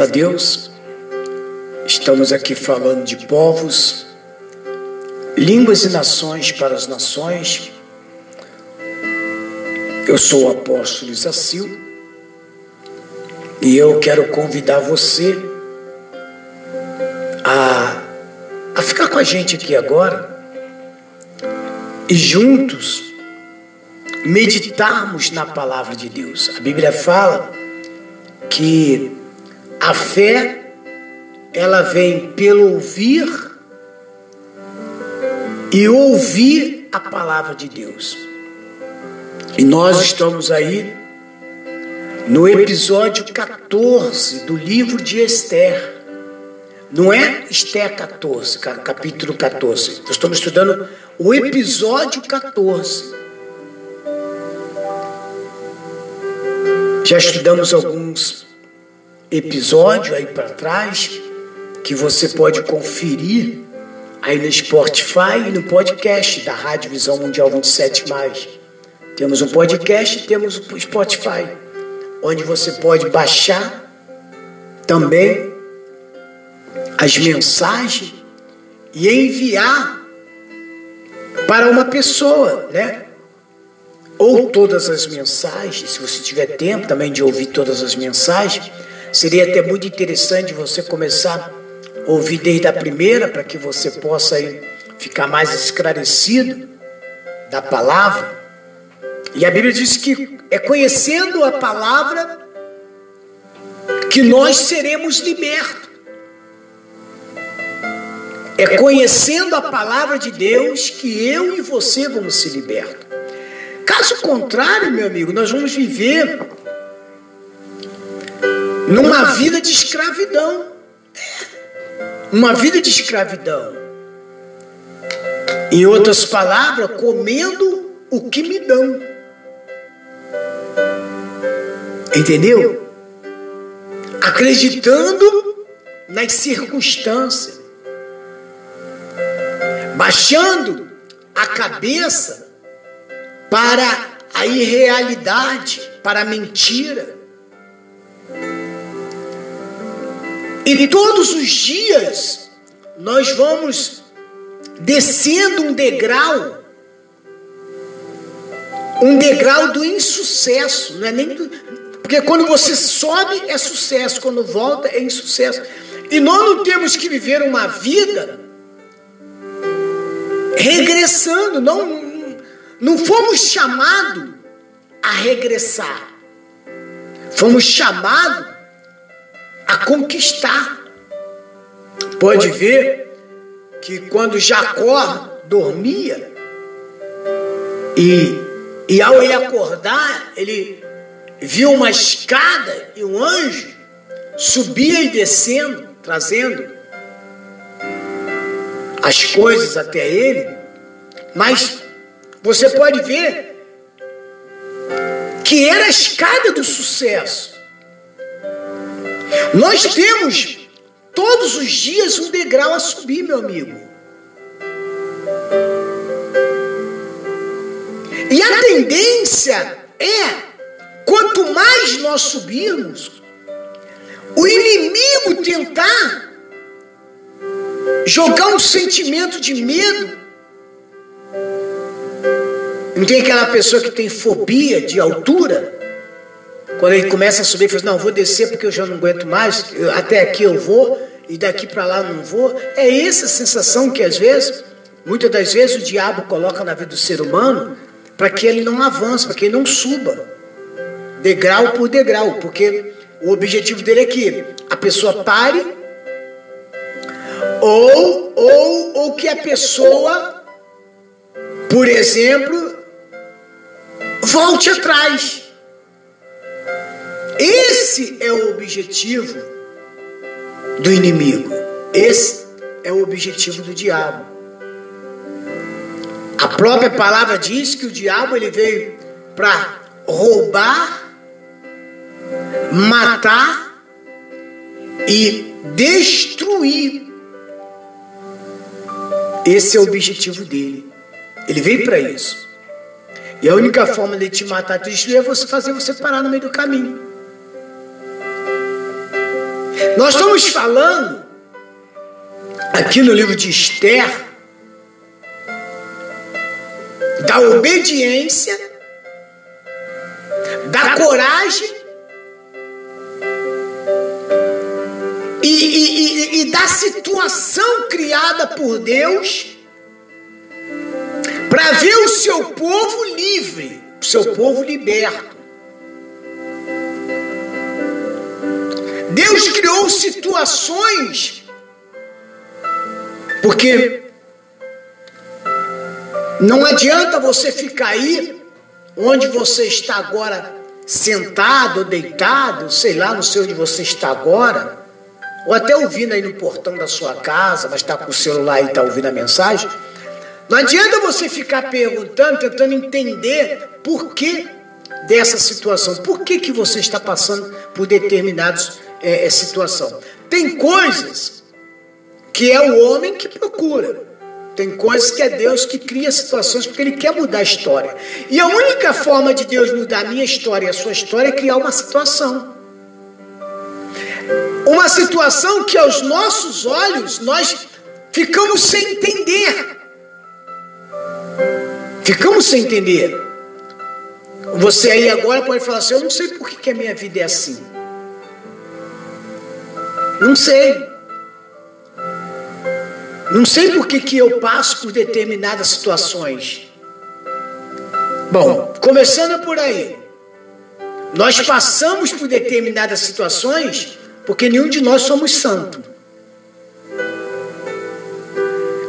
A Deus, estamos aqui falando de povos, línguas e nações para as nações. Eu sou o apóstolo Isacil e eu quero convidar você a, a ficar com a gente aqui agora e juntos meditarmos na palavra de Deus. A Bíblia fala que a fé, ela vem pelo ouvir e ouvir a palavra de Deus. E nós estamos aí no episódio 14 do livro de Esther. Não é Esther 14, capítulo 14. Nós estamos estudando o episódio 14. Já estudamos alguns episódio aí para trás que você pode conferir aí no Spotify e no podcast da Rádio Visão Mundial 27 mais. Temos um podcast e temos o Spotify, onde você pode baixar também as mensagens e enviar para uma pessoa, né? Ou todas as mensagens, se você tiver tempo também de ouvir todas as mensagens, Seria até muito interessante você começar a ouvir desde a primeira, para que você possa aí ficar mais esclarecido da palavra. E a Bíblia diz que é conhecendo a palavra que nós seremos libertos. É conhecendo a palavra de Deus que eu e você vamos ser libertos. Caso contrário, meu amigo, nós vamos viver numa vida de escravidão. Uma vida de escravidão. Em outras palavras, comendo o que me dão. Entendeu? Acreditando nas circunstâncias. Baixando a cabeça para a irrealidade, para a mentira. E todos os dias nós vamos descendo um degrau, um degrau do insucesso, não é nem do, porque quando você sobe é sucesso, quando volta é insucesso. E nós não temos que viver uma vida regressando, não, não fomos chamados a regressar. Fomos chamados a conquistar. Pode ver que quando Jacó dormia e, e ao ele acordar, ele viu uma escada e um anjo subia e descendo, trazendo as coisas até ele. Mas você pode ver que era a escada do sucesso. Nós temos todos os dias um degrau a subir, meu amigo. E a tendência é, quanto mais nós subirmos, o inimigo tentar jogar um sentimento de medo. Não tem aquela pessoa que tem fobia de altura? Quando ele começa a subir, ele fala: Não, vou descer porque eu já não aguento mais, eu, até aqui eu vou e daqui para lá não vou. É essa sensação que às vezes, muitas das vezes, o diabo coloca na vida do ser humano para que ele não avance, para que ele não suba, degrau por degrau, porque o objetivo dele é que a pessoa pare ou, ou, ou que a pessoa, por exemplo, volte atrás. Esse é o objetivo do inimigo. Esse é o objetivo do diabo. A própria palavra diz que o diabo ele veio para roubar, matar e destruir. Esse é o objetivo dele. Ele veio para isso. E a única forma de te matar, te destruir, é você fazer você parar no meio do caminho. Nós estamos falando aqui no livro de Esther da obediência, da coragem e, e, e, e da situação criada por Deus para ver o seu povo livre, o seu povo liberto. Deus criou situações, porque não adianta você ficar aí onde você está agora sentado, deitado, sei lá, não sei onde você está agora, ou até ouvindo aí no portão da sua casa, mas está com o celular e está ouvindo a mensagem. Não adianta você ficar perguntando, tentando entender por que dessa situação, por que, que você está passando por determinadas é, é, situação. Tem coisas que é o homem que procura. Tem coisas que é Deus que cria situações porque Ele quer mudar a história. E a única forma de Deus mudar a minha história e a sua história é criar uma situação. Uma situação que aos nossos olhos nós ficamos sem entender. Ficamos sem entender. Você aí agora pode falar assim: eu não sei por que, que a minha vida é assim. Não sei. Não sei por que, que eu passo por determinadas situações. Bom, começando por aí. Nós passamos por determinadas situações porque nenhum de nós somos santo.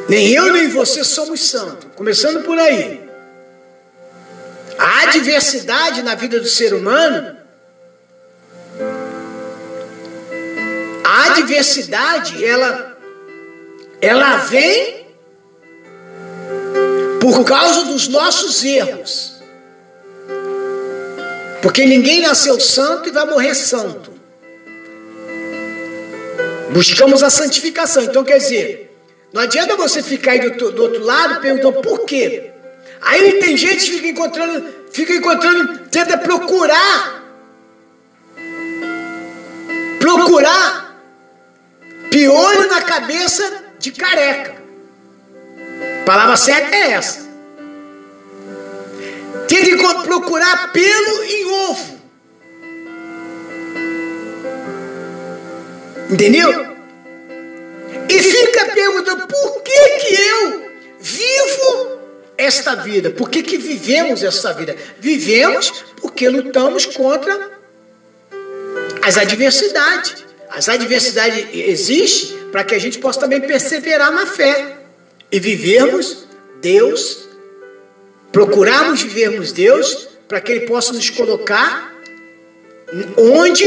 Nem eu nem você somos santos. Começando por aí. A adversidade na vida do ser humano, a adversidade, ela, ela vem por causa dos nossos erros. Porque ninguém nasceu santo e vai morrer santo. Buscamos a santificação. Então, quer dizer, não adianta você ficar aí do, do outro lado perguntando por quê. Aí tem gente que fica encontrando, fica encontrando, tenta procurar. Procurar piolho na cabeça de careca. A palavra certa é essa. Tenta procurar pelo em ovo. Entendeu? E fica perguntando por que que eu vivo esta vida. Por que, que vivemos esta vida? Vivemos porque lutamos contra as adversidades. As adversidades existem para que a gente possa também perseverar na fé e vivermos Deus, procurarmos vivermos Deus para que Ele possa nos colocar onde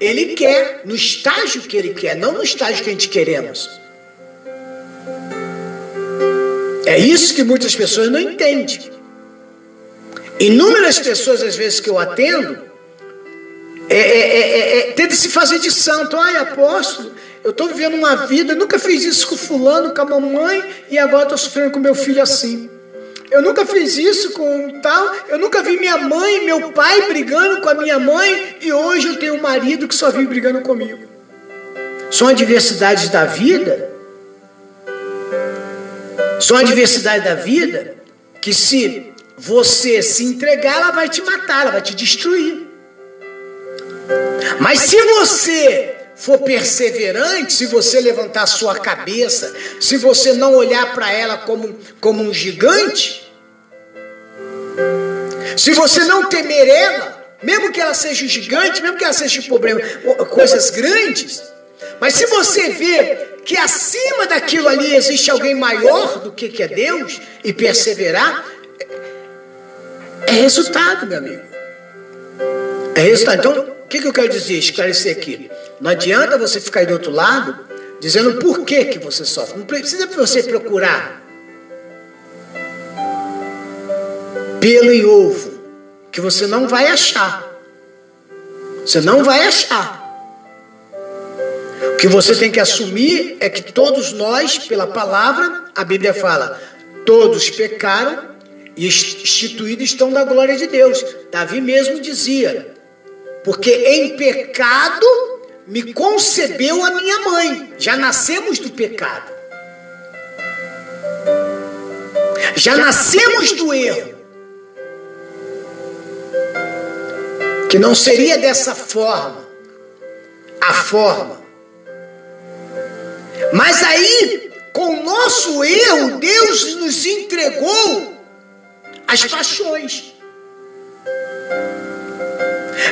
Ele quer, no estágio que Ele quer, não no estágio que a gente queremos. É isso que muitas pessoas não entendem. Inúmeras pessoas, às vezes, que eu atendo, é, é, é, é, tenta se fazer de santo. Ai, apóstolo, eu estou vivendo uma vida, nunca fiz isso com fulano, com a mamãe, e agora estou sofrendo com meu filho assim. Eu nunca fiz isso com tal, eu nunca vi minha mãe e meu pai brigando com a minha mãe, e hoje eu tenho um marido que só vive brigando comigo. São adversidades da vida são adversidades da vida que se você se entregar, ela vai te matar, ela vai te destruir. Mas se você for perseverante, se você levantar sua cabeça, se você não olhar para ela como, como um gigante, se você não temer ela, mesmo que ela seja gigante, mesmo que ela seja um problema, coisas grandes, mas se você vê que acima daquilo ali existe alguém maior do que, que é Deus e perseverar, É resultado, meu amigo. É resultado. Então, que, que eu quero dizer, esclarecer aqui? Não adianta você ficar aí do outro lado dizendo por que, que você sofre. Não precisa você procurar pelo em ovo, que você não vai achar. Você não vai achar. O que você tem que assumir é que todos nós, pela palavra, a Bíblia fala, todos pecaram e instituídos estão da glória de Deus. Davi mesmo dizia: porque em pecado me concebeu a minha mãe. Já nascemos do pecado. Já nascemos do erro. Que não seria dessa forma. A forma. Mas aí, com o nosso erro, Deus nos entregou as paixões.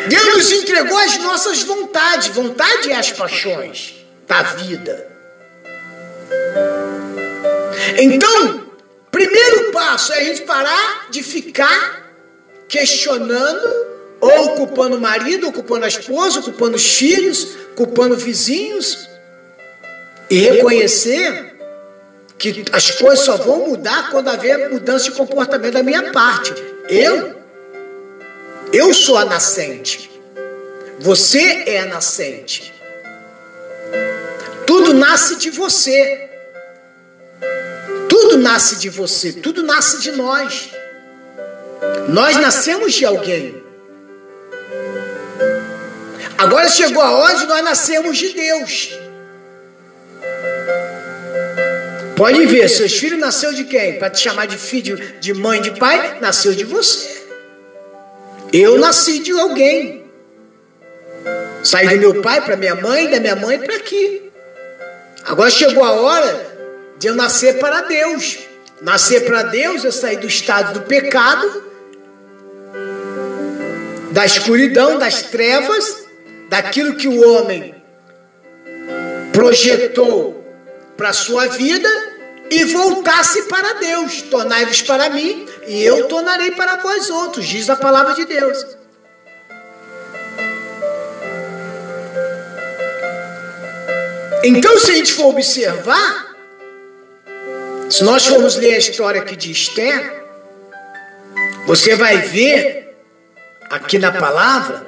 Deus nos entregou as nossas vontades. Vontade é as paixões da vida. Então, primeiro passo é a gente parar de ficar questionando, ou culpando o marido, ou culpando a esposa, ou culpando os filhos, culpando vizinhos, e reconhecer que as coisas só vão mudar quando haver mudança de comportamento da minha parte. Eu eu sou a nascente. Você é a nascente. Tudo nasce de você. Tudo nasce de você. Tudo nasce de nós. Nós nascemos de alguém. Agora chegou a hora de nós nascermos de Deus. Pode ver, seus filhos nasceu de quem? Para te chamar de filho, de mãe, de pai, nasceu de você. Eu nasci de alguém. Saí do meu pai para minha mãe, da minha mãe para aqui. Agora chegou a hora de eu nascer para Deus. Nascer para Deus, eu sair do estado do pecado, da escuridão, das trevas, daquilo que o homem projetou para a sua vida e voltasse para Deus. Tornai-vos para mim e eu tornarei para vós outros, diz a palavra de Deus. Então, se a gente for observar, se nós formos ler a história aqui de Esther, você vai ver aqui na palavra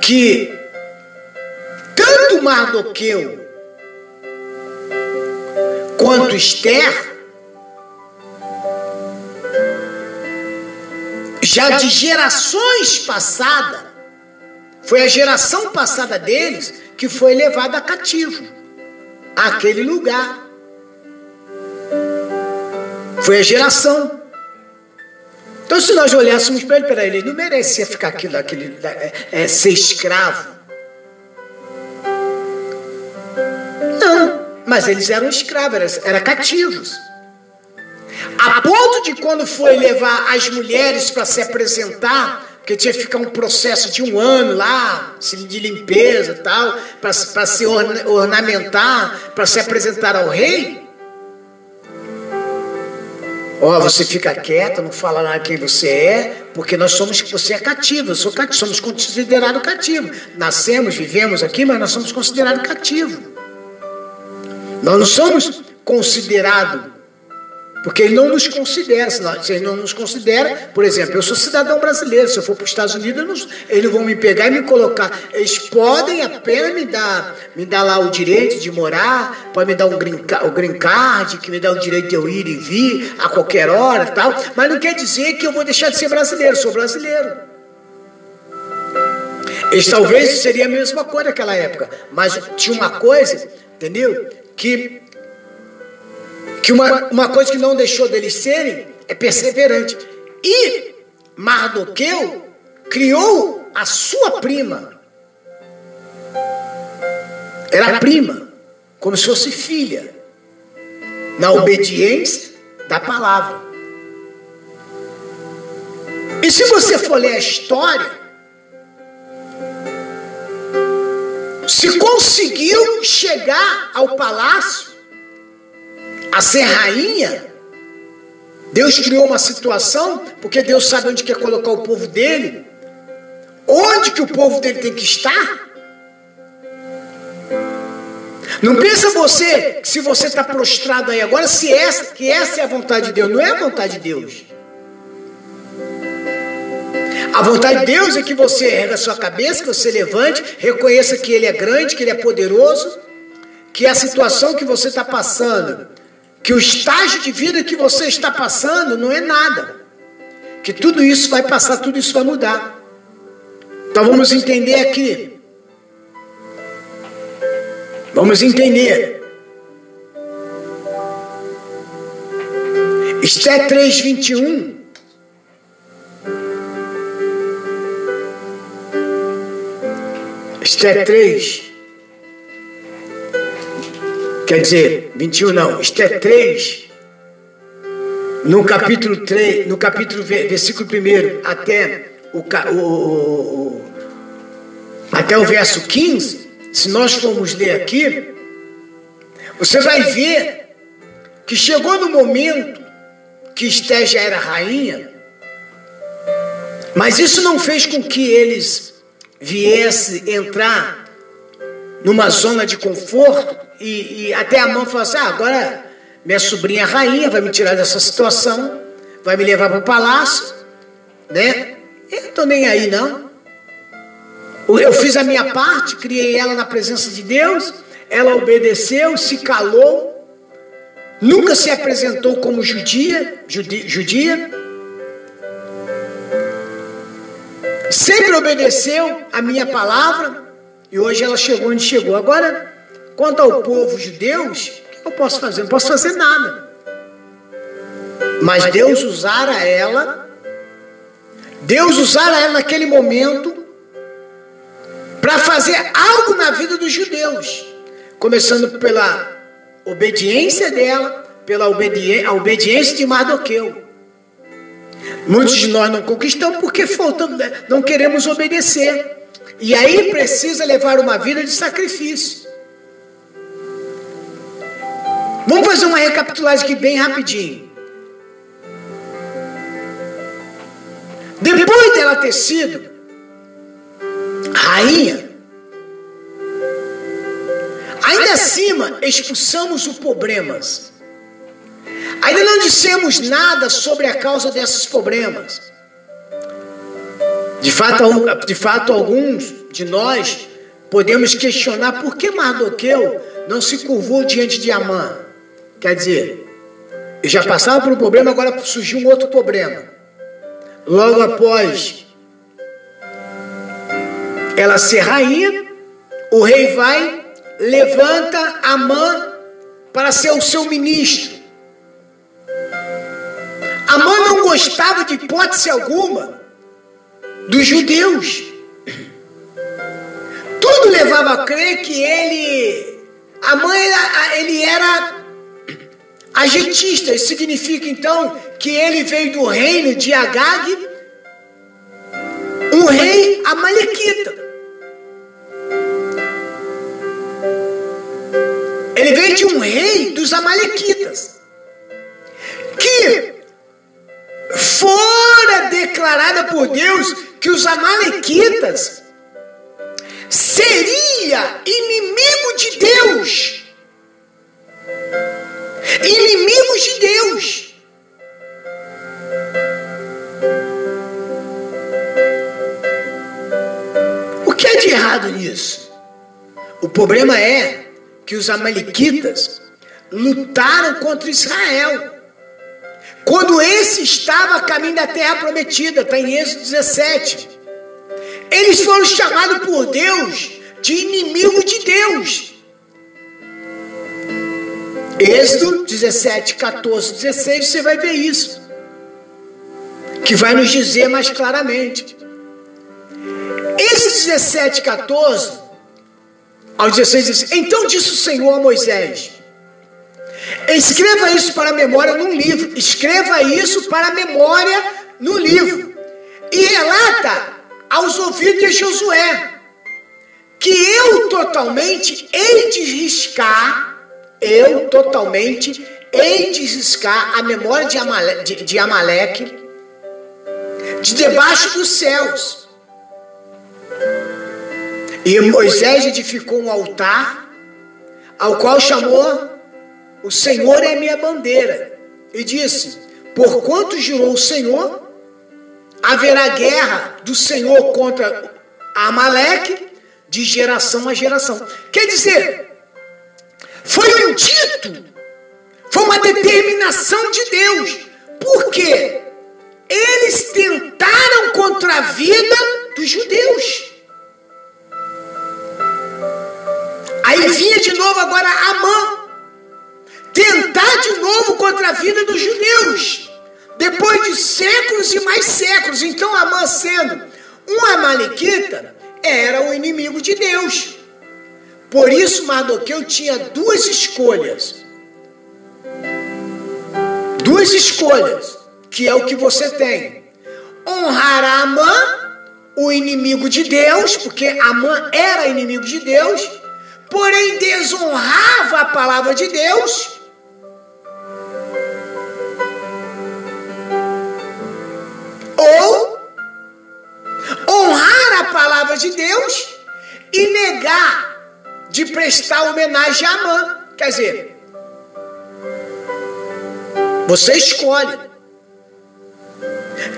que tanto Mardoqueu quanto Esther, já de gerações passadas, foi a geração passada deles que foi levada cativo àquele lugar. Foi a geração. Então, se nós olhássemos para ele, para ele, não merecia ficar aqui, aquele, é, é, ser escravo. Mas eles eram escravos, eram, eram cativos. A ponto de quando foi levar as mulheres para se apresentar, porque tinha que ficar um processo de um ano lá, de limpeza e tal, para se ornamentar, para se apresentar ao rei. Ó, oh, você fica quieta, não fala lá quem você é, porque nós somos, você é cativo, eu sou cativo, somos considerados cativos. Nascemos, vivemos aqui, mas nós somos considerados cativos. Nós não somos considerados, porque ele não nos considera. Se ele não nos considera, por exemplo, eu sou cidadão brasileiro, se eu for para os Estados Unidos, eles vão me pegar e me colocar. Eles podem apenas me dar, me dar lá o direito de morar, pode me dar um green, o green card, que me dá o direito de eu ir e vir a qualquer hora tal, mas não quer dizer que eu vou deixar de ser brasileiro, sou brasileiro. Eles talvez seria a mesma coisa naquela época, mas tinha uma coisa, entendeu? que, que uma, uma coisa que não deixou deles serem é perseverante. E Mardoqueu criou a sua prima. Era prima, como se fosse filha, na obediência da palavra. E se você for ler a história, se conseguiu chegar ao palácio, a ser rainha, Deus criou uma situação, porque Deus sabe onde quer colocar o povo dele. Onde que o povo dele tem que estar? Não pensa você que se você está prostrado aí agora, se essa, que essa é a vontade de Deus. Não é a vontade de Deus. A vontade de Deus é que você erga a sua cabeça, que você levante, reconheça que Ele é grande, que Ele é poderoso, que a situação que você está passando, que o estágio de vida que você está passando não é nada. Que tudo isso vai passar, tudo isso vai mudar. Então vamos entender aqui. Vamos entender. Esté 3, 21. Esté 3. Quer dizer, 21 não, Esté 3. No capítulo 3, no capítulo versículo 1 até o, o, o, até o verso 15, se nós formos ler aqui, você vai ver que chegou no momento que Esté já era rainha, mas isso não fez com que eles viessem entrar numa zona de conforto e, e até a mão falou assim: ah, agora minha sobrinha rainha, vai me tirar dessa situação, vai me levar para o palácio, né? Eu não estou nem aí, não. Eu fiz a minha parte, criei ela na presença de Deus, ela obedeceu, se calou, nunca se apresentou como judia, judia, sempre obedeceu a minha palavra e hoje ela chegou onde chegou. Agora, quanto ao povo judeu, o que eu posso fazer? Não posso fazer nada. Mas Deus usara ela, Deus usara ela naquele momento para fazer algo na vida dos judeus, começando pela obediência dela, pela obedi obediência de Mardoqueu. Muitos de nós não conquistamos porque faltam, não queremos obedecer. E aí precisa levar uma vida de sacrifício. Vamos fazer uma recapitulagem aqui bem rapidinho. Depois dela ter sido rainha. Ainda acima, expulsamos os problemas. Ainda não dissemos nada sobre a causa desses problemas. De fato, de fato, alguns de nós podemos questionar por que Mardoqueu não se curvou diante de Amã. Quer dizer, já passava por um problema, agora surgiu um outro problema. Logo após ela ser rainha, o rei vai, levanta Amã para ser o seu ministro. Amã não gostava de hipótese alguma dos judeus. Tudo levava a crer que ele, Amã era, ele era agentista. Isso significa então que ele veio do reino de Agag, um rei amalequita. Ele veio de um rei dos Amalequitas, que fora declarada por Deus que os Amalequitas seria inimigo de Deus. Inimigos de Deus. O que é de errado nisso? O problema é que os amalequitas lutaram contra Israel. Quando esse estava a caminho da terra prometida, está em Êxodo 17. Eles foram chamados por Deus de inimigo de Deus. Êxodo 17, 14, 16, você vai ver isso. Que vai nos dizer mais claramente. Êxodo 17, 14 ao 16 diz: Então disse o Senhor a Moisés: Escreva isso para a memória num livro. Escreva isso para a memória no livro. E relata aos ouvidos de Josué que eu totalmente hei de riscar eu totalmente hei de riscar a memória de Amaleque, de, de Amaleque de debaixo dos céus. E Moisés edificou um altar, ao qual chamou o Senhor é minha bandeira, e disse: Porquanto jurou o Senhor, haverá guerra do Senhor contra Amaleque de geração a geração. Quer dizer, foi um dito, foi uma determinação de Deus. Por quê? Eles tentaram contra a vida dos judeus. Aí vinha de novo agora Amã. Tentar de novo contra a vida dos judeus. Depois de séculos e mais séculos. Então Amã sendo um amalequita, era o inimigo de Deus. Por isso Mardoqueu tinha duas escolhas. Duas escolhas, que é o que você tem. Honrar a Amã, o inimigo de Deus, porque Amã era inimigo de Deus, porém desonrava a palavra de Deus. Ou honrar a palavra de Deus e negar de prestar homenagem a Amã. Quer dizer, você escolhe.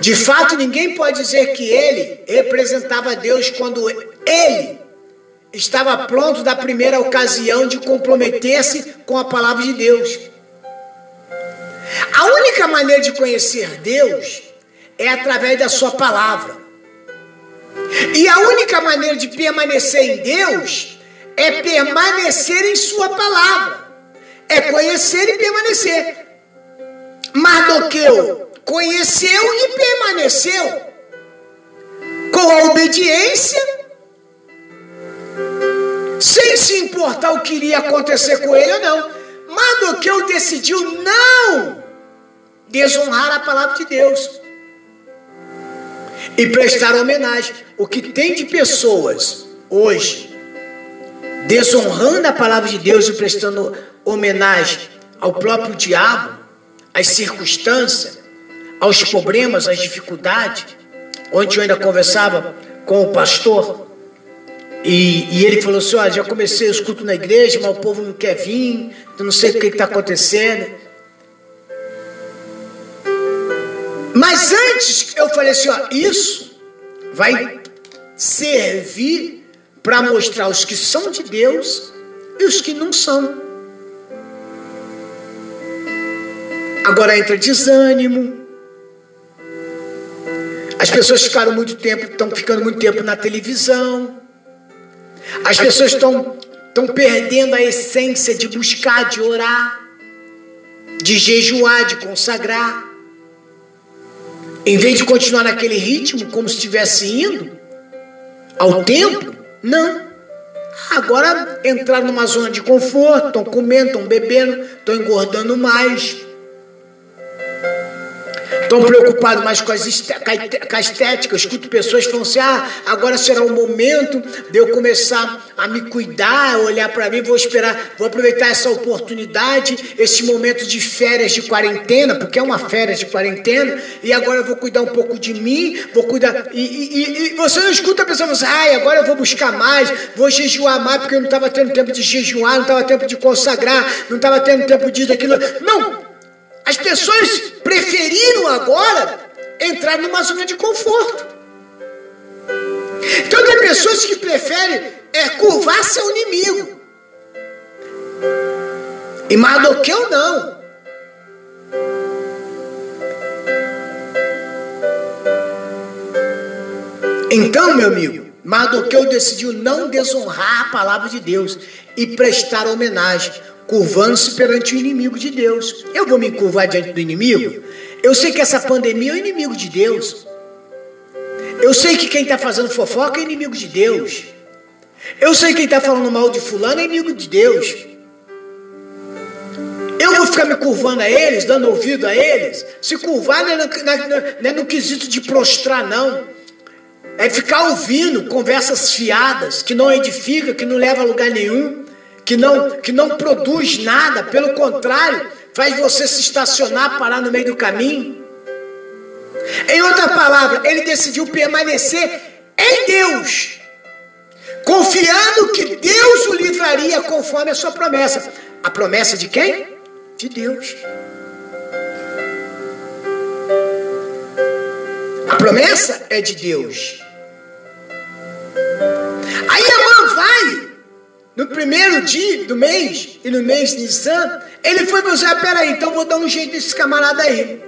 De fato, ninguém pode dizer que ele representava Deus quando ele estava pronto da primeira ocasião de comprometer-se com a palavra de Deus. A única maneira de conhecer Deus é através da sua palavra. E a única maneira de permanecer em Deus é permanecer em Sua palavra, é conhecer e permanecer. Mardoqueu conheceu e permaneceu com a obediência, sem se importar o que iria acontecer com ele ou não. Mardoqueu decidiu não desonrar a palavra de Deus e prestar homenagem. O que tem de pessoas hoje desonrando a palavra de Deus e prestando homenagem ao próprio diabo, às circunstâncias, aos problemas, às dificuldades. Ontem eu ainda conversava com o pastor e, e ele falou assim: Olha, já comecei o escuto na igreja, mas o povo não quer vir, eu não sei o que está acontecendo. Mas antes eu falei assim: ó, isso vai servir para mostrar os que são de Deus e os que não são. Agora entra desânimo. As pessoas ficaram muito tempo, estão ficando muito tempo na televisão. As pessoas estão estão perdendo a essência de buscar, de orar, de jejuar, de consagrar. Em vez de continuar naquele ritmo, como se estivesse indo ao templo, não. Agora entraram numa zona de conforto, estão comendo, estão bebendo, estão engordando mais. Estão preocupados mais com, com a estética. Eu escuto pessoas falando assim: ah, agora será o momento de eu começar a me cuidar, olhar para mim, vou esperar, vou aproveitar essa oportunidade, esse momento de férias de quarentena, porque é uma férias de quarentena, e agora eu vou cuidar um pouco de mim, vou cuidar. E, e, e você não escuta a pessoa falando assim: ah, agora eu vou buscar mais, vou jejuar mais, porque eu não estava tendo tempo de jejuar, não estava tempo de consagrar, não estava tendo tempo disso, daquilo. Não! As pessoas preferiram agora entrar numa zona de conforto. Então tem pessoas que preferem é, curvar seu inimigo. E Mardoqueu não. Então, meu amigo, Mardoqueu decidiu não desonrar a palavra de Deus e prestar homenagem curvando-se perante o inimigo de Deus. Eu vou me curvar diante do inimigo? Eu sei que essa pandemia é o inimigo de Deus. Eu sei que quem está fazendo fofoca é inimigo de Deus. Eu sei que quem está falando mal de fulano é inimigo de Deus. Eu vou ficar me curvando a eles, dando ouvido a eles. Se curvar não é no, não é no quesito de prostrar, não. É ficar ouvindo conversas fiadas, que não edifica, que não leva a lugar nenhum que não, que não produz nada, pelo contrário, faz você se estacionar, parar no meio do caminho. Em outra palavra, ele decidiu permanecer em Deus, confiando que Deus o livraria conforme a sua promessa. A promessa de quem? De Deus. A promessa é de Deus. Aí a mãe vai no primeiro dia do mês e no mês de Nissan, ele foi para você, peraí, então vou dar um jeito desse camarada aí.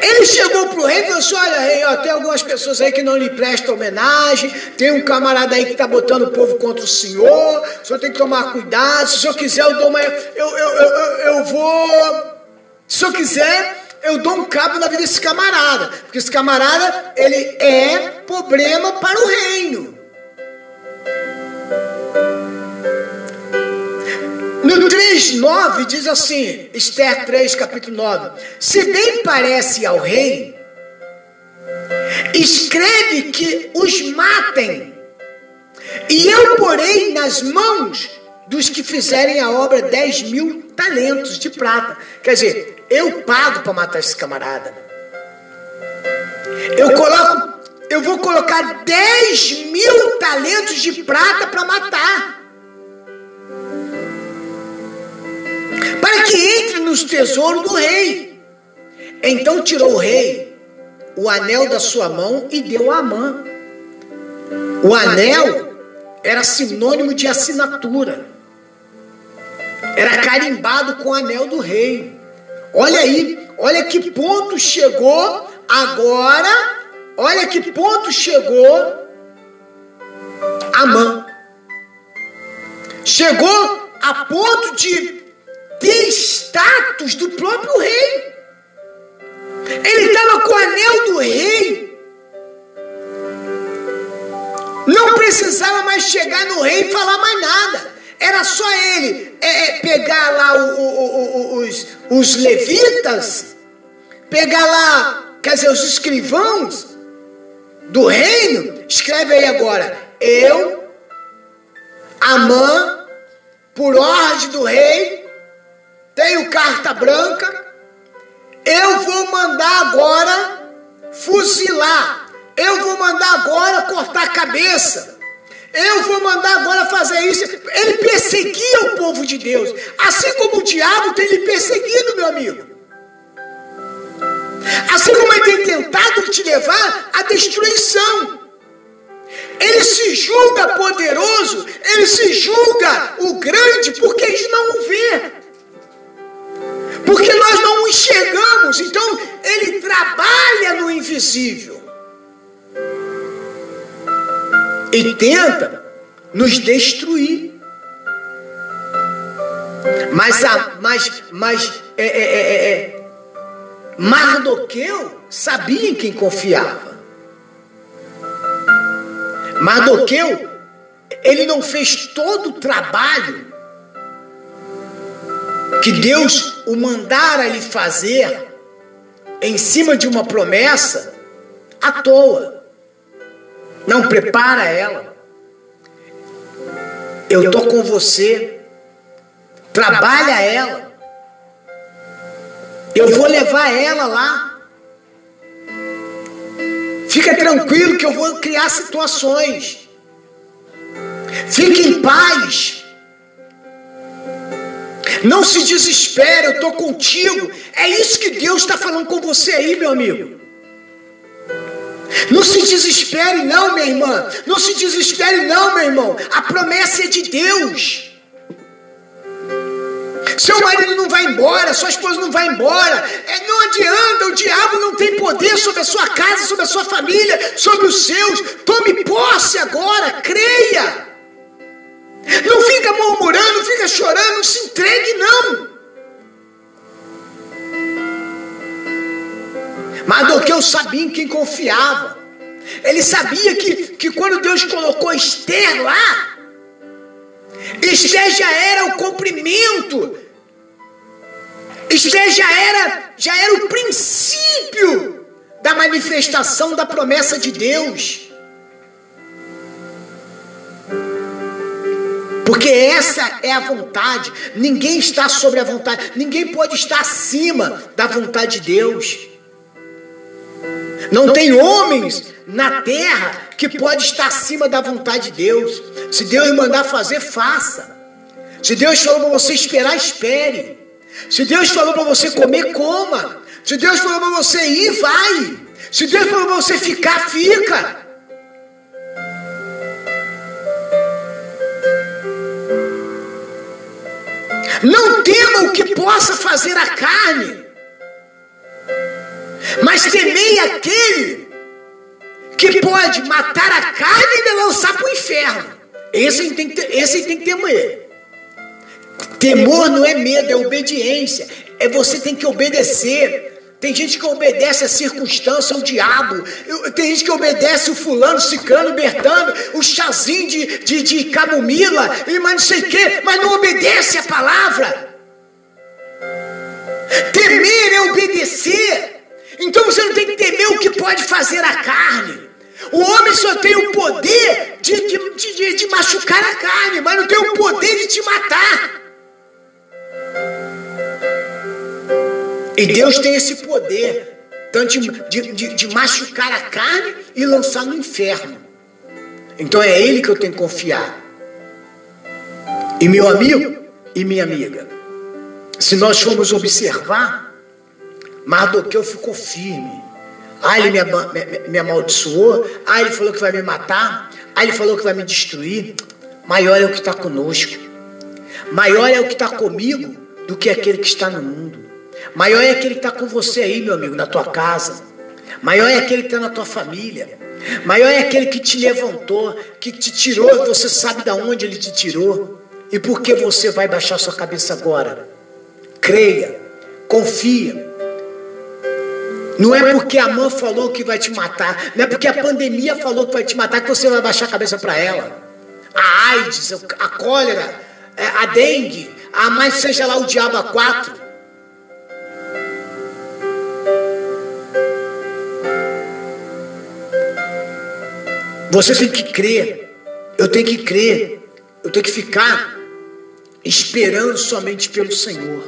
Ele chegou pro rei e falou assim: Olha, rei, ó, tem algumas pessoas aí que não lhe prestam homenagem. Tem um camarada aí que está botando o povo contra o senhor. O senhor tem que tomar cuidado. Se o senhor quiser, eu dou uma. Eu, eu, eu, eu, eu vou. Se o senhor quiser, eu dou um cabo na vida desse camarada. Porque esse camarada, ele é problema para o reino. No 3,9 diz assim, Esther 3, capítulo 9: Se bem parece ao rei, escreve que os matem, e eu porei nas mãos dos que fizerem a obra 10 mil talentos de prata. Quer dizer, eu pago para matar esse camarada. Eu coloco, eu vou colocar 10 mil talentos de prata para matar. Para que entre nos tesouros do rei. Então tirou o rei o anel da sua mão e deu a Amã. O anel era sinônimo de assinatura. Era carimbado com o anel do rei. Olha aí, olha que ponto chegou agora, olha que ponto chegou Amã. Chegou a ponto de ter status do próprio rei. Ele estava com o anel do rei. Não precisava mais chegar no rei e falar mais nada. Era só ele. É, é, pegar lá o, o, o, os, os levitas, pegar lá, quer dizer, os escrivãos do reino, escreve aí agora, eu, Amã, por ordem do rei, tenho carta branca, eu vou mandar agora fuzilar, eu vou mandar agora cortar a cabeça. Eu vou mandar agora fazer isso. Ele perseguia o povo de Deus. Assim como o diabo tem lhe perseguido, meu amigo. Assim como ele tem tentado te levar à destruição. Ele se julga poderoso, ele se julga o grande, porque ele não o vê. Porque nós não o enxergamos. Então, ele trabalha no invisível e tenta nos destruir. Mas, a, mas, mas é, é, é, é, Mardoqueu sabia em quem confiava. Mardoqueu, ele não fez todo o trabalho que Deus o mandara lhe fazer em cima de uma promessa à toa. Não prepara ela. Eu estou com você. Trabalha ela. Eu vou levar ela lá. Fica tranquilo que eu vou criar situações. Fique em paz. Não se desespere, eu estou contigo. É isso que Deus está falando com você aí, meu amigo. Não se desespere, não, minha irmã. Não se desespere, não, meu irmão. A promessa é de Deus. Seu marido não vai embora, sua esposa não vai embora. É, não adianta, o diabo não tem poder sobre a sua casa, sobre a sua família, sobre os seus. Tome posse agora, creia. Não fica murmurando, não fica chorando, não se entregue, não. Mas eu sabia em quem confiava. Ele sabia que, que quando Deus colocou Esther lá, Esther já era o cumprimento, Esther já era, já era o princípio da manifestação da promessa de Deus. Porque essa é a vontade. Ninguém está sobre a vontade. Ninguém pode estar acima da vontade de Deus. Não tem homens na terra que pode estar acima da vontade de Deus. Se Deus mandar fazer, faça. Se Deus falou para você esperar, espere. Se Deus falou para você comer, coma. Se Deus falou para você ir, vai. Se Deus falou para você ficar, fica. Não tema o que possa fazer a carne, mas temei aquele que pode matar a carne e lançar para o inferno. Esse tem que, esse tem que temer. Temor não é medo, é obediência. É você tem que obedecer. Tem gente que obedece a circunstância, ao diabo. Tem gente que obedece o fulano, ciclano, bertando, o chazinho de, de, de camomila, e mais não sei o quê, mas não obedece a palavra. Temer é obedecer. Então você não tem que temer o que pode fazer a carne. O homem só tem o poder de, de, de, de machucar a carne, mas não tem o poder de te matar. E Deus tem esse poder, tanto de, de, de, machucar a carne e lançar no inferno. Então é Ele que eu tenho que confiar. E meu amigo e minha amiga, se nós formos observar, Mardoqueu ficou firme. Ah, ele me, me, me amaldiçoou. Ah, ele falou que vai me matar. Ah, ele falou que vai me destruir. Maior é o que está conosco. Maior é o que está comigo do que aquele que está no mundo. Maior é aquele que está com você aí, meu amigo, na tua casa. Maior é aquele que está na tua família. Maior é aquele que te levantou, que te tirou, você sabe de onde ele te tirou. E por que você vai baixar sua cabeça agora? Creia, confia. Não é porque a mãe falou que vai te matar, não é porque a pandemia falou que vai te matar que você vai baixar a cabeça para ela. A AIDS, a cólera, é, a dengue, a mais seja lá o diabo a quatro. Você tem que crer. Eu tenho que crer. Eu tenho que ficar esperando somente pelo Senhor.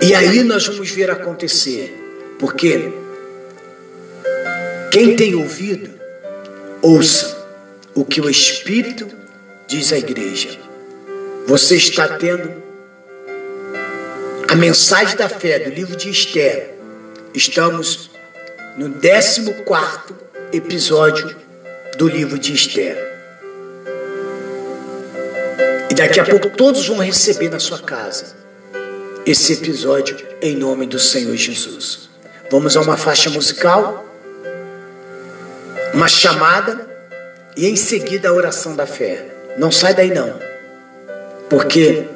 E aí nós vamos ver acontecer. Porque quem tem ouvido, ouça o que o Espírito diz à igreja. Você está tendo a mensagem da fé do livro de Esther. Estamos no 14 episódio do livro de Esther. E daqui a pouco todos vão receber na sua casa esse episódio em nome do Senhor Jesus. Vamos a uma faixa musical, uma chamada e em seguida a oração da fé. Não sai daí não, porque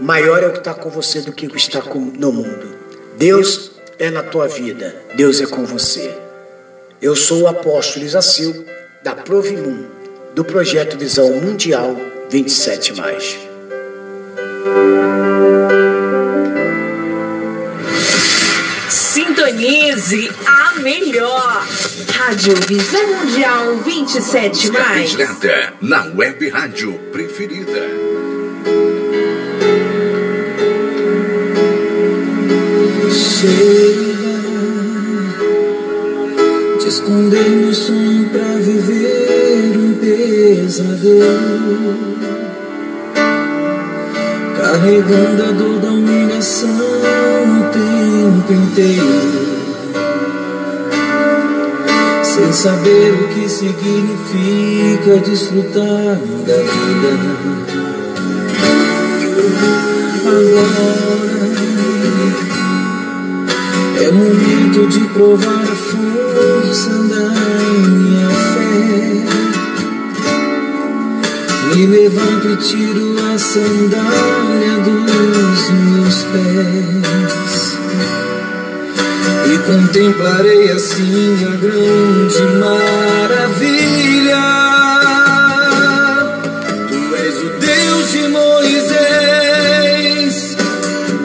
maior é o que está com você do que o que está no mundo. Deus é na tua vida, Deus é com você. Eu sou o apóstolo Isacil da Provimum, do projeto Visão Mundial 27. Sintonize a melhor. Rádio Visão Mundial 27. Direta na web rádio preferida. Chega de esconder meu sonho pra viver um pesadelo, carregando a dor da humilhação tempo inteiro, sem saber o que significa desfrutar da vida. Agora é momento de provar a força da minha fé. Me levanto e tiro a sandália dos meus pés contemplarei assim a grande maravilha. Tu és o Deus de Moisés,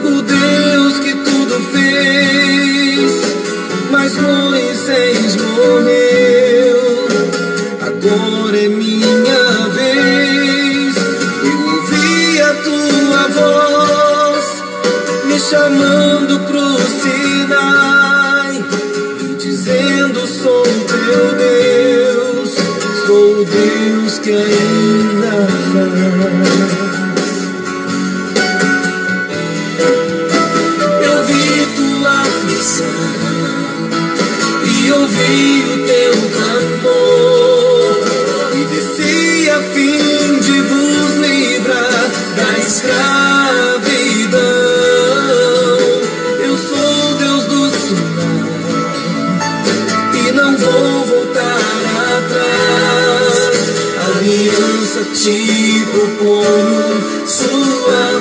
o Deus que tudo fez, mas Moisés morreu. Agora é minha vez. Eu ouvi a tua voz me chamando pro sinal. Ainda faz. Eu vi tua aflição e ouvi te proponho, sua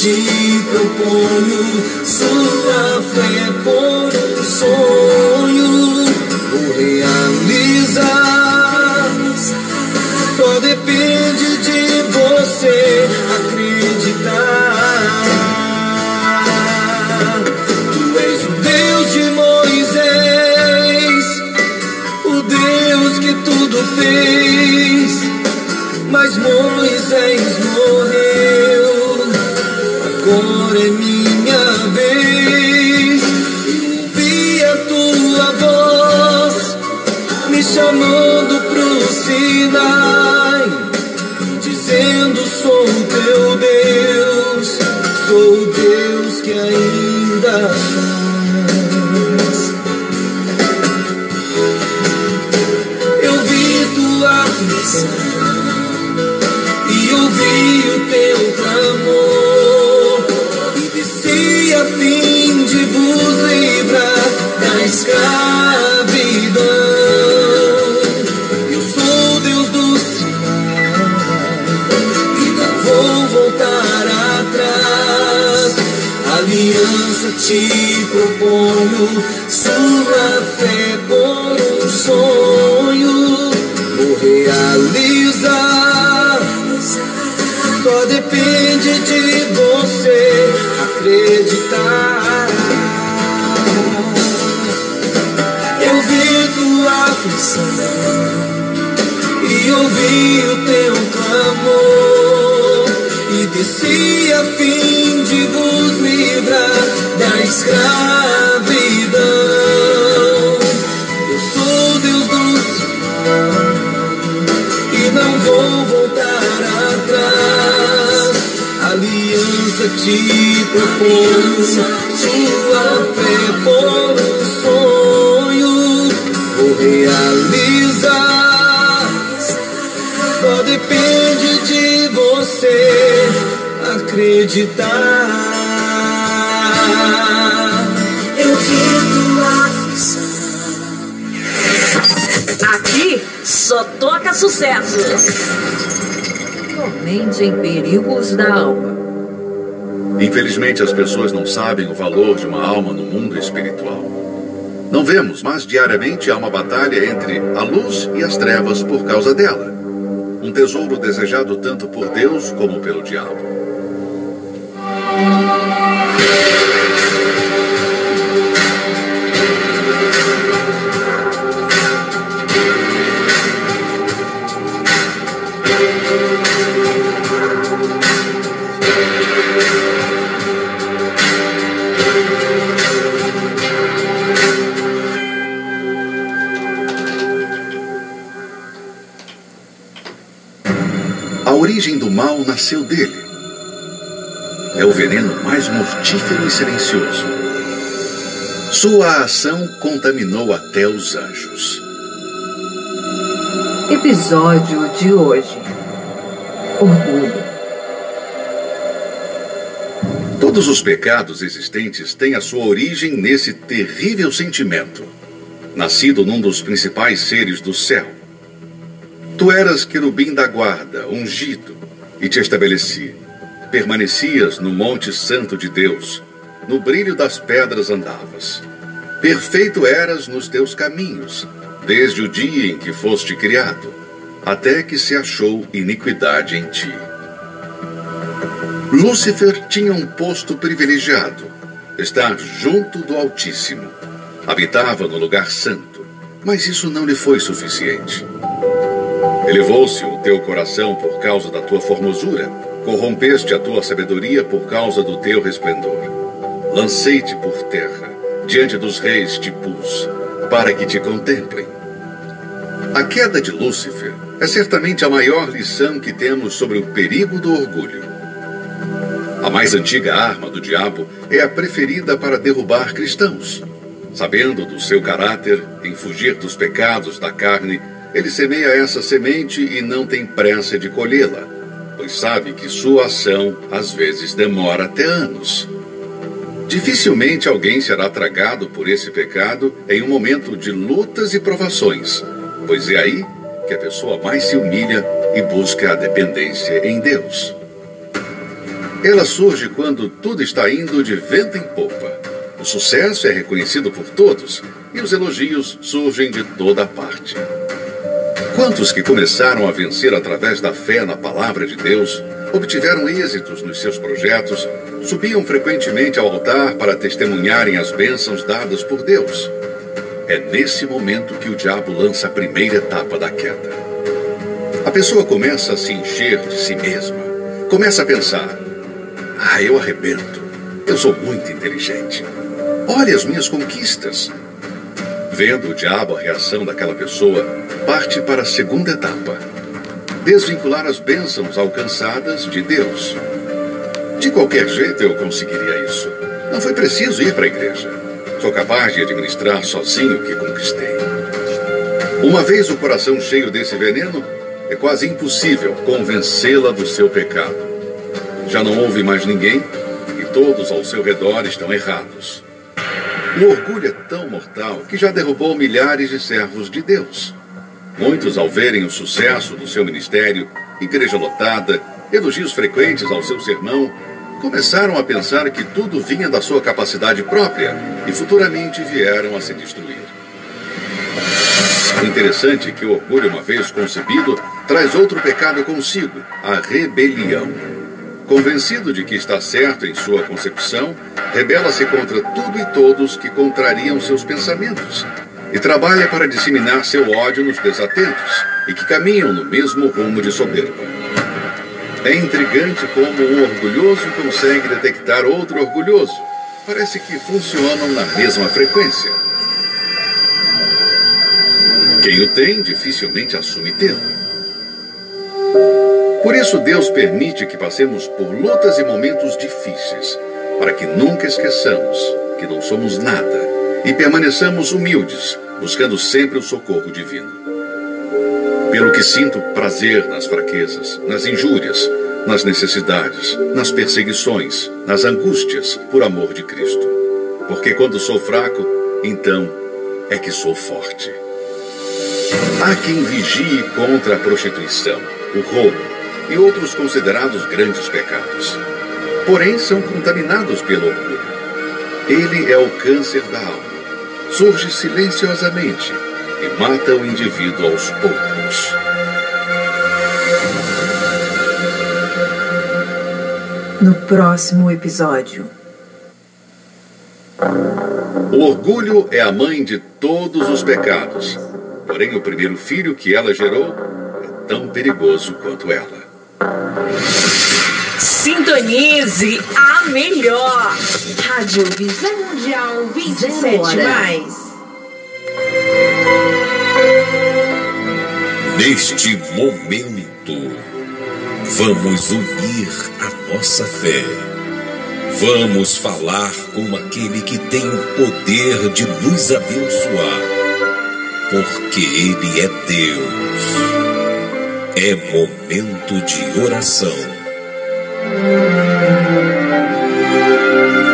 te proponho, sua fé por um sonho. Vou realizar. Só depende de você acreditar. Tu és o Deus de Moisés, o Deus que tudo fez. Mas Moisés Sinai, dizendo: Sou teu Deus, sou Deus que ainda faz. Eu vi tua aflição e ouvi o teu clamor e desci a fim de vos de você acreditar. Eu vi tua aflição e ouvi o teu clamor e desci a fim de vos livrar da escravidão. Te proponho, sua fé por um sonho. Vou realizar. Só depende de você acreditar. Eu vi tua aflição. Aqui só toca sucesso. Somente em perigos da alma. Infelizmente, as pessoas não sabem o valor de uma alma no mundo espiritual. Não vemos, mas diariamente há uma batalha entre a luz e as trevas por causa dela. Um tesouro desejado tanto por Deus como pelo diabo. Mal nasceu dele. É o veneno mais mortífero e silencioso. Sua ação contaminou até os anjos. Episódio de hoje: Orgulho. Todos os pecados existentes têm a sua origem nesse terrível sentimento. nascido num dos principais seres do céu. Tu eras querubim da guarda, ungido, e te estabeleci. Permanecias no Monte Santo de Deus, no brilho das pedras andavas. Perfeito eras nos teus caminhos, desde o dia em que foste criado, até que se achou iniquidade em ti. Lúcifer tinha um posto privilegiado, estar junto do Altíssimo. Habitava no lugar santo, mas isso não lhe foi suficiente. Elevou-se o teu coração por causa da tua formosura, corrompeste a tua sabedoria por causa do teu resplendor. Lancei-te por terra, diante dos reis te pus, para que te contemplem. A queda de Lúcifer é certamente a maior lição que temos sobre o perigo do orgulho. A mais antiga arma do diabo é a preferida para derrubar cristãos. Sabendo do seu caráter em fugir dos pecados da carne, ele semeia essa semente e não tem pressa de colhê-la, pois sabe que sua ação às vezes demora até anos. Dificilmente alguém será tragado por esse pecado em um momento de lutas e provações, pois é aí que a pessoa mais se humilha e busca a dependência em Deus. Ela surge quando tudo está indo de vento em popa. O sucesso é reconhecido por todos e os elogios surgem de toda parte. Quantos que começaram a vencer através da fé na palavra de Deus, obtiveram êxitos nos seus projetos, subiam frequentemente ao altar para testemunharem as bênçãos dadas por Deus? É nesse momento que o diabo lança a primeira etapa da queda. A pessoa começa a se encher de si mesma, começa a pensar: ah, eu arrebento. Eu sou muito inteligente. Olhe as minhas conquistas. Vendo o diabo a reação daquela pessoa, parte para a segunda etapa: desvincular as bênçãos alcançadas de Deus. De qualquer jeito eu conseguiria isso. Não foi preciso ir para a igreja. Sou capaz de administrar sozinho o que conquistei. Uma vez o coração cheio desse veneno, é quase impossível convencê-la do seu pecado. Já não ouve mais ninguém e todos ao seu redor estão errados. O orgulho é tão mortal que já derrubou milhares de servos de Deus. Muitos, ao verem o sucesso do seu ministério, igreja lotada, elogios frequentes ao seu sermão, começaram a pensar que tudo vinha da sua capacidade própria e futuramente vieram a se destruir. Interessante que o orgulho, uma vez concebido, traz outro pecado consigo, a rebelião. Convencido de que está certo em sua concepção, rebela-se contra tudo e todos que contrariam seus pensamentos e trabalha para disseminar seu ódio nos desatentos e que caminham no mesmo rumo de soberba. É intrigante como um orgulhoso consegue detectar outro orgulhoso. Parece que funcionam na mesma frequência. Quem o tem dificilmente assume tê-lo. Por isso, Deus permite que passemos por lutas e momentos difíceis, para que nunca esqueçamos que não somos nada e permaneçamos humildes, buscando sempre o socorro divino. Pelo que sinto prazer nas fraquezas, nas injúrias, nas necessidades, nas perseguições, nas angústias, por amor de Cristo. Porque quando sou fraco, então é que sou forte. Há quem vigie contra a prostituição, o roubo, e outros considerados grandes pecados. Porém, são contaminados pelo orgulho. Ele é o câncer da alma. Surge silenciosamente e mata o indivíduo aos poucos. No próximo episódio. O orgulho é a mãe de todos os pecados. Porém, o primeiro filho que ela gerou é tão perigoso quanto ela. Sintonize a melhor. Rádio Visão Mundial 27 hora. mais. Neste momento, vamos unir a nossa fé. Vamos falar com aquele que tem o poder de nos abençoar, porque Ele é Deus. É momento de oração. Thank you.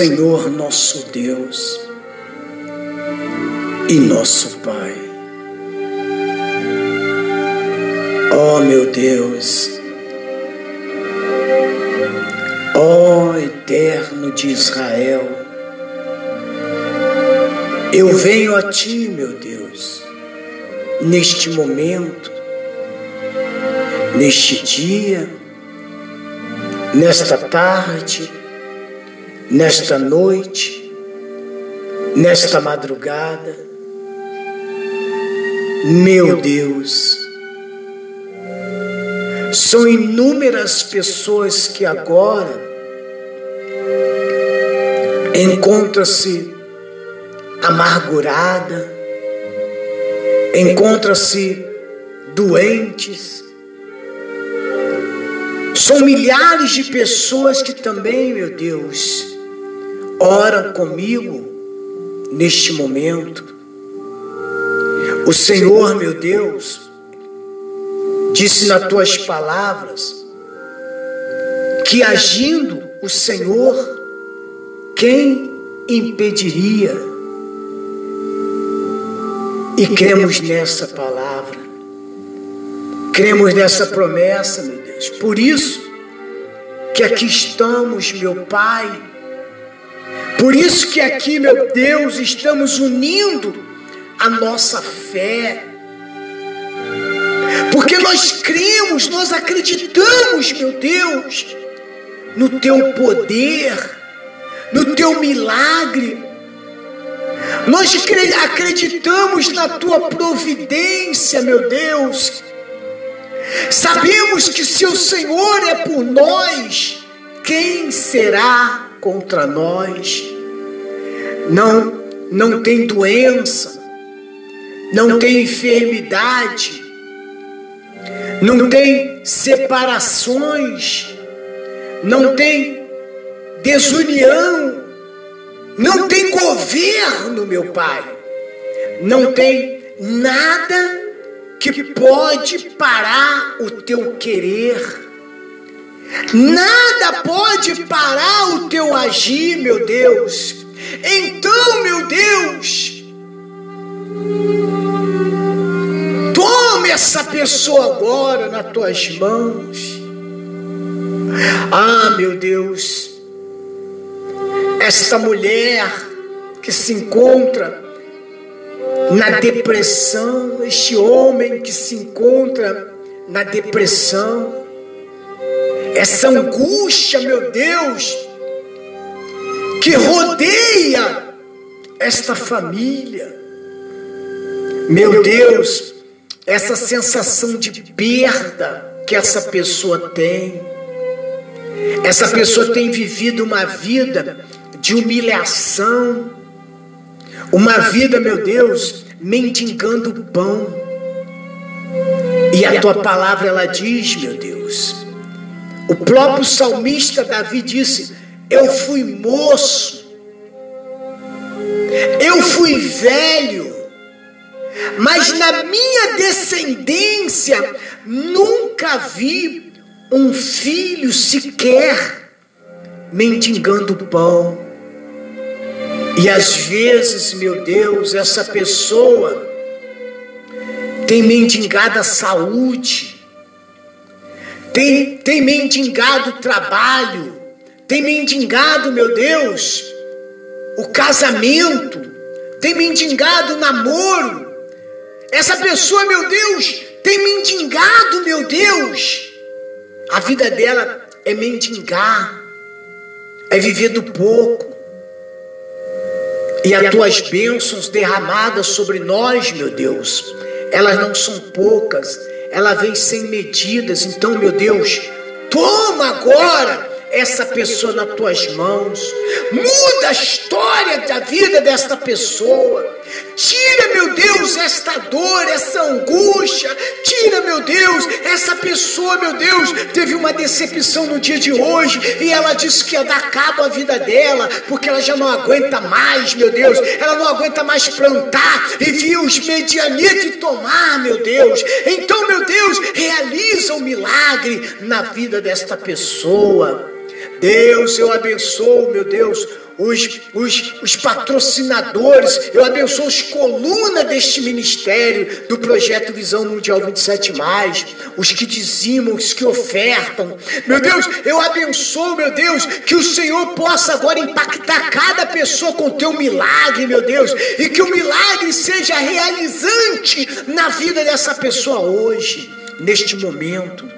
Senhor nosso Deus e nosso Pai. Ó oh, meu Deus, ó oh, Eterno de Israel, eu venho a Ti, meu Deus, neste momento, neste dia, nesta tarde, nesta noite, nesta madrugada. Meu Deus, são inúmeras pessoas que agora encontram-se amargurada, encontram-se doentes, são milhares de pessoas que também, meu Deus, oram comigo neste momento. O Senhor, meu Deus, disse nas tuas palavras que agindo o Senhor, quem impediria? E cremos nessa palavra, cremos nessa promessa, meu Deus. Por isso que aqui estamos, meu Pai por isso que aqui, meu Deus, estamos unindo a nossa fé. Porque nós cremos, nós acreditamos, meu Deus, no teu poder, no teu milagre. Nós acreditamos na tua providência, meu Deus. Sabemos que se o Senhor é por nós, quem será contra nós. Não, não tem doença, não tem enfermidade, não tem separações, não tem desunião, não tem governo, meu Pai, não tem nada que pode parar o teu querer Nada pode parar o teu agir, meu Deus. Então, meu Deus, tome essa pessoa agora nas tuas mãos. Ah, meu Deus, esta mulher que se encontra na depressão, este homem que se encontra na depressão, essa angústia, meu Deus, que rodeia esta família. Meu Deus, essa sensação de perda que essa pessoa tem. Essa pessoa tem vivido uma vida de humilhação, uma vida, meu Deus, mendigando pão. E a tua palavra ela diz, meu Deus, o próprio salmista Davi disse: Eu fui moço, eu fui velho, mas na minha descendência nunca vi um filho sequer mendigando pão. E às vezes, meu Deus, essa pessoa tem mendigado a saúde, tem, tem mendigado trabalho, tem mendigado, meu Deus, o casamento, tem mendigado o namoro. Essa pessoa, meu Deus, tem mendigado, meu Deus. A vida dela é mendigar, é viver do pouco. E as tuas bênçãos derramadas sobre nós, meu Deus, elas não são poucas, ela vem sem medidas. Então, meu Deus, toma agora essa pessoa nas tuas mãos. Muda a história da vida desta pessoa. Tira, meu Deus, esta dor, essa angústia. Tira, meu Deus, essa pessoa, meu Deus, teve uma decepção no dia de hoje e ela disse que ia dar cabo à vida dela, porque ela já não aguenta mais, meu Deus. Ela não aguenta mais plantar e viu os medianitos tomar, meu Deus. Então, meu Deus, realiza um milagre na vida desta pessoa. Deus, eu abençoo, meu Deus, os, os, os patrocinadores, eu abençoo os colunas deste ministério, do projeto Visão Mundial 27, os que dizimam, os que ofertam. Meu Deus, eu abençoo, meu Deus, que o Senhor possa agora impactar cada pessoa com teu milagre, meu Deus, e que o milagre seja realizante na vida dessa pessoa hoje, neste momento.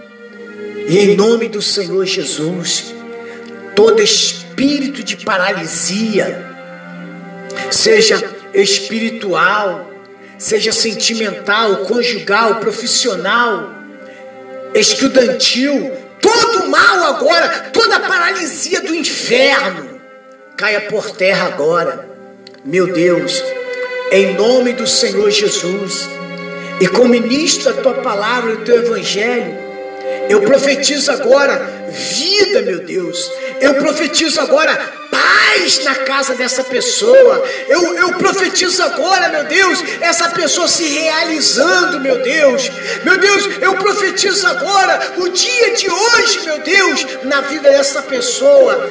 E em nome do Senhor Jesus, todo espírito de paralisia, seja espiritual, seja sentimental, conjugal, profissional, estudantil, todo mal agora, toda paralisia do inferno, caia por terra agora, meu Deus, em nome do Senhor Jesus, e como ministro a tua palavra e o teu evangelho, eu profetizo agora vida, meu Deus. Eu profetizo agora paz na casa dessa pessoa. Eu, eu profetizo agora, meu Deus, essa pessoa se realizando, meu Deus. Meu Deus, eu profetizo agora o dia de hoje, meu Deus, na vida dessa pessoa.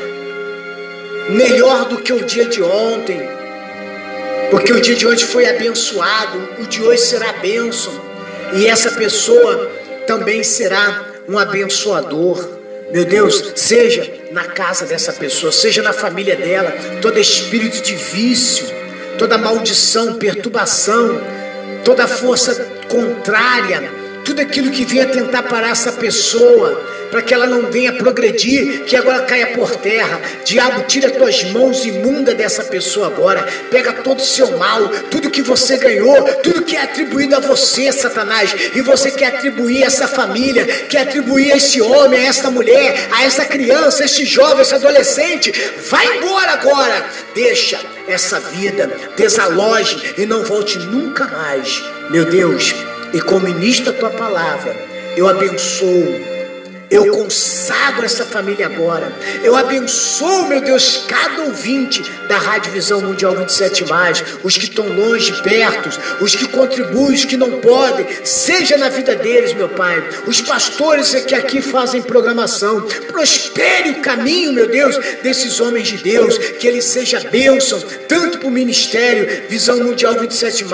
Melhor do que o dia de ontem. Porque o dia de hoje foi abençoado, o de hoje será bênção. E essa pessoa também será um abençoador. Meu Deus, seja na casa dessa pessoa, seja na família dela, todo espírito de vício, toda maldição, perturbação, toda força contrária, tudo aquilo que venha tentar parar essa pessoa, para que ela não venha progredir, que agora caia por terra. Diabo, tira tuas mãos imunda dessa pessoa agora. Pega todo o seu mal, tudo que você ganhou, tudo que é atribuído a você, Satanás. E você quer atribuir a essa família, quer atribuir a esse homem, a essa mulher, a essa criança, a este jovem, esse adolescente. Vai embora agora. Deixa essa vida, desaloje e não volte nunca mais. Meu Deus, e como ministra a tua palavra, eu abençoo eu consagro essa família agora. Eu abençoo, meu Deus, cada ouvinte da Rádio Visão Mundial 27, os que estão longe, perto, os que contribuem, os que não podem, seja na vida deles, meu Pai. Os pastores que aqui fazem programação, prospere o caminho, meu Deus, desses homens de Deus, que ele seja bênção, tanto para o ministério Visão Mundial 27,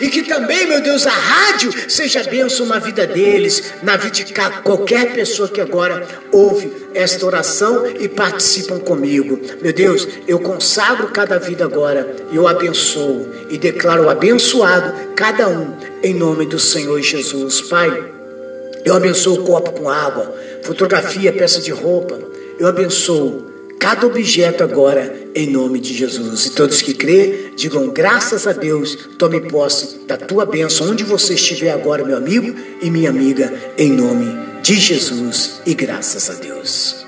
e que também, meu Deus, a rádio seja bênção na vida deles, na vida de qualquer pessoa que agora ouve esta oração e participam comigo. Meu Deus, eu consagro cada vida agora, eu abençoo e declaro abençoado cada um em nome do Senhor Jesus. Pai, eu abençoo o copo com água, fotografia, peça de roupa. Eu abençoo cada objeto agora em nome de Jesus. E todos que crê, digam graças a Deus, tome posse da tua bênção onde você estiver agora, meu amigo e minha amiga, em nome de Jesus e graças a Deus.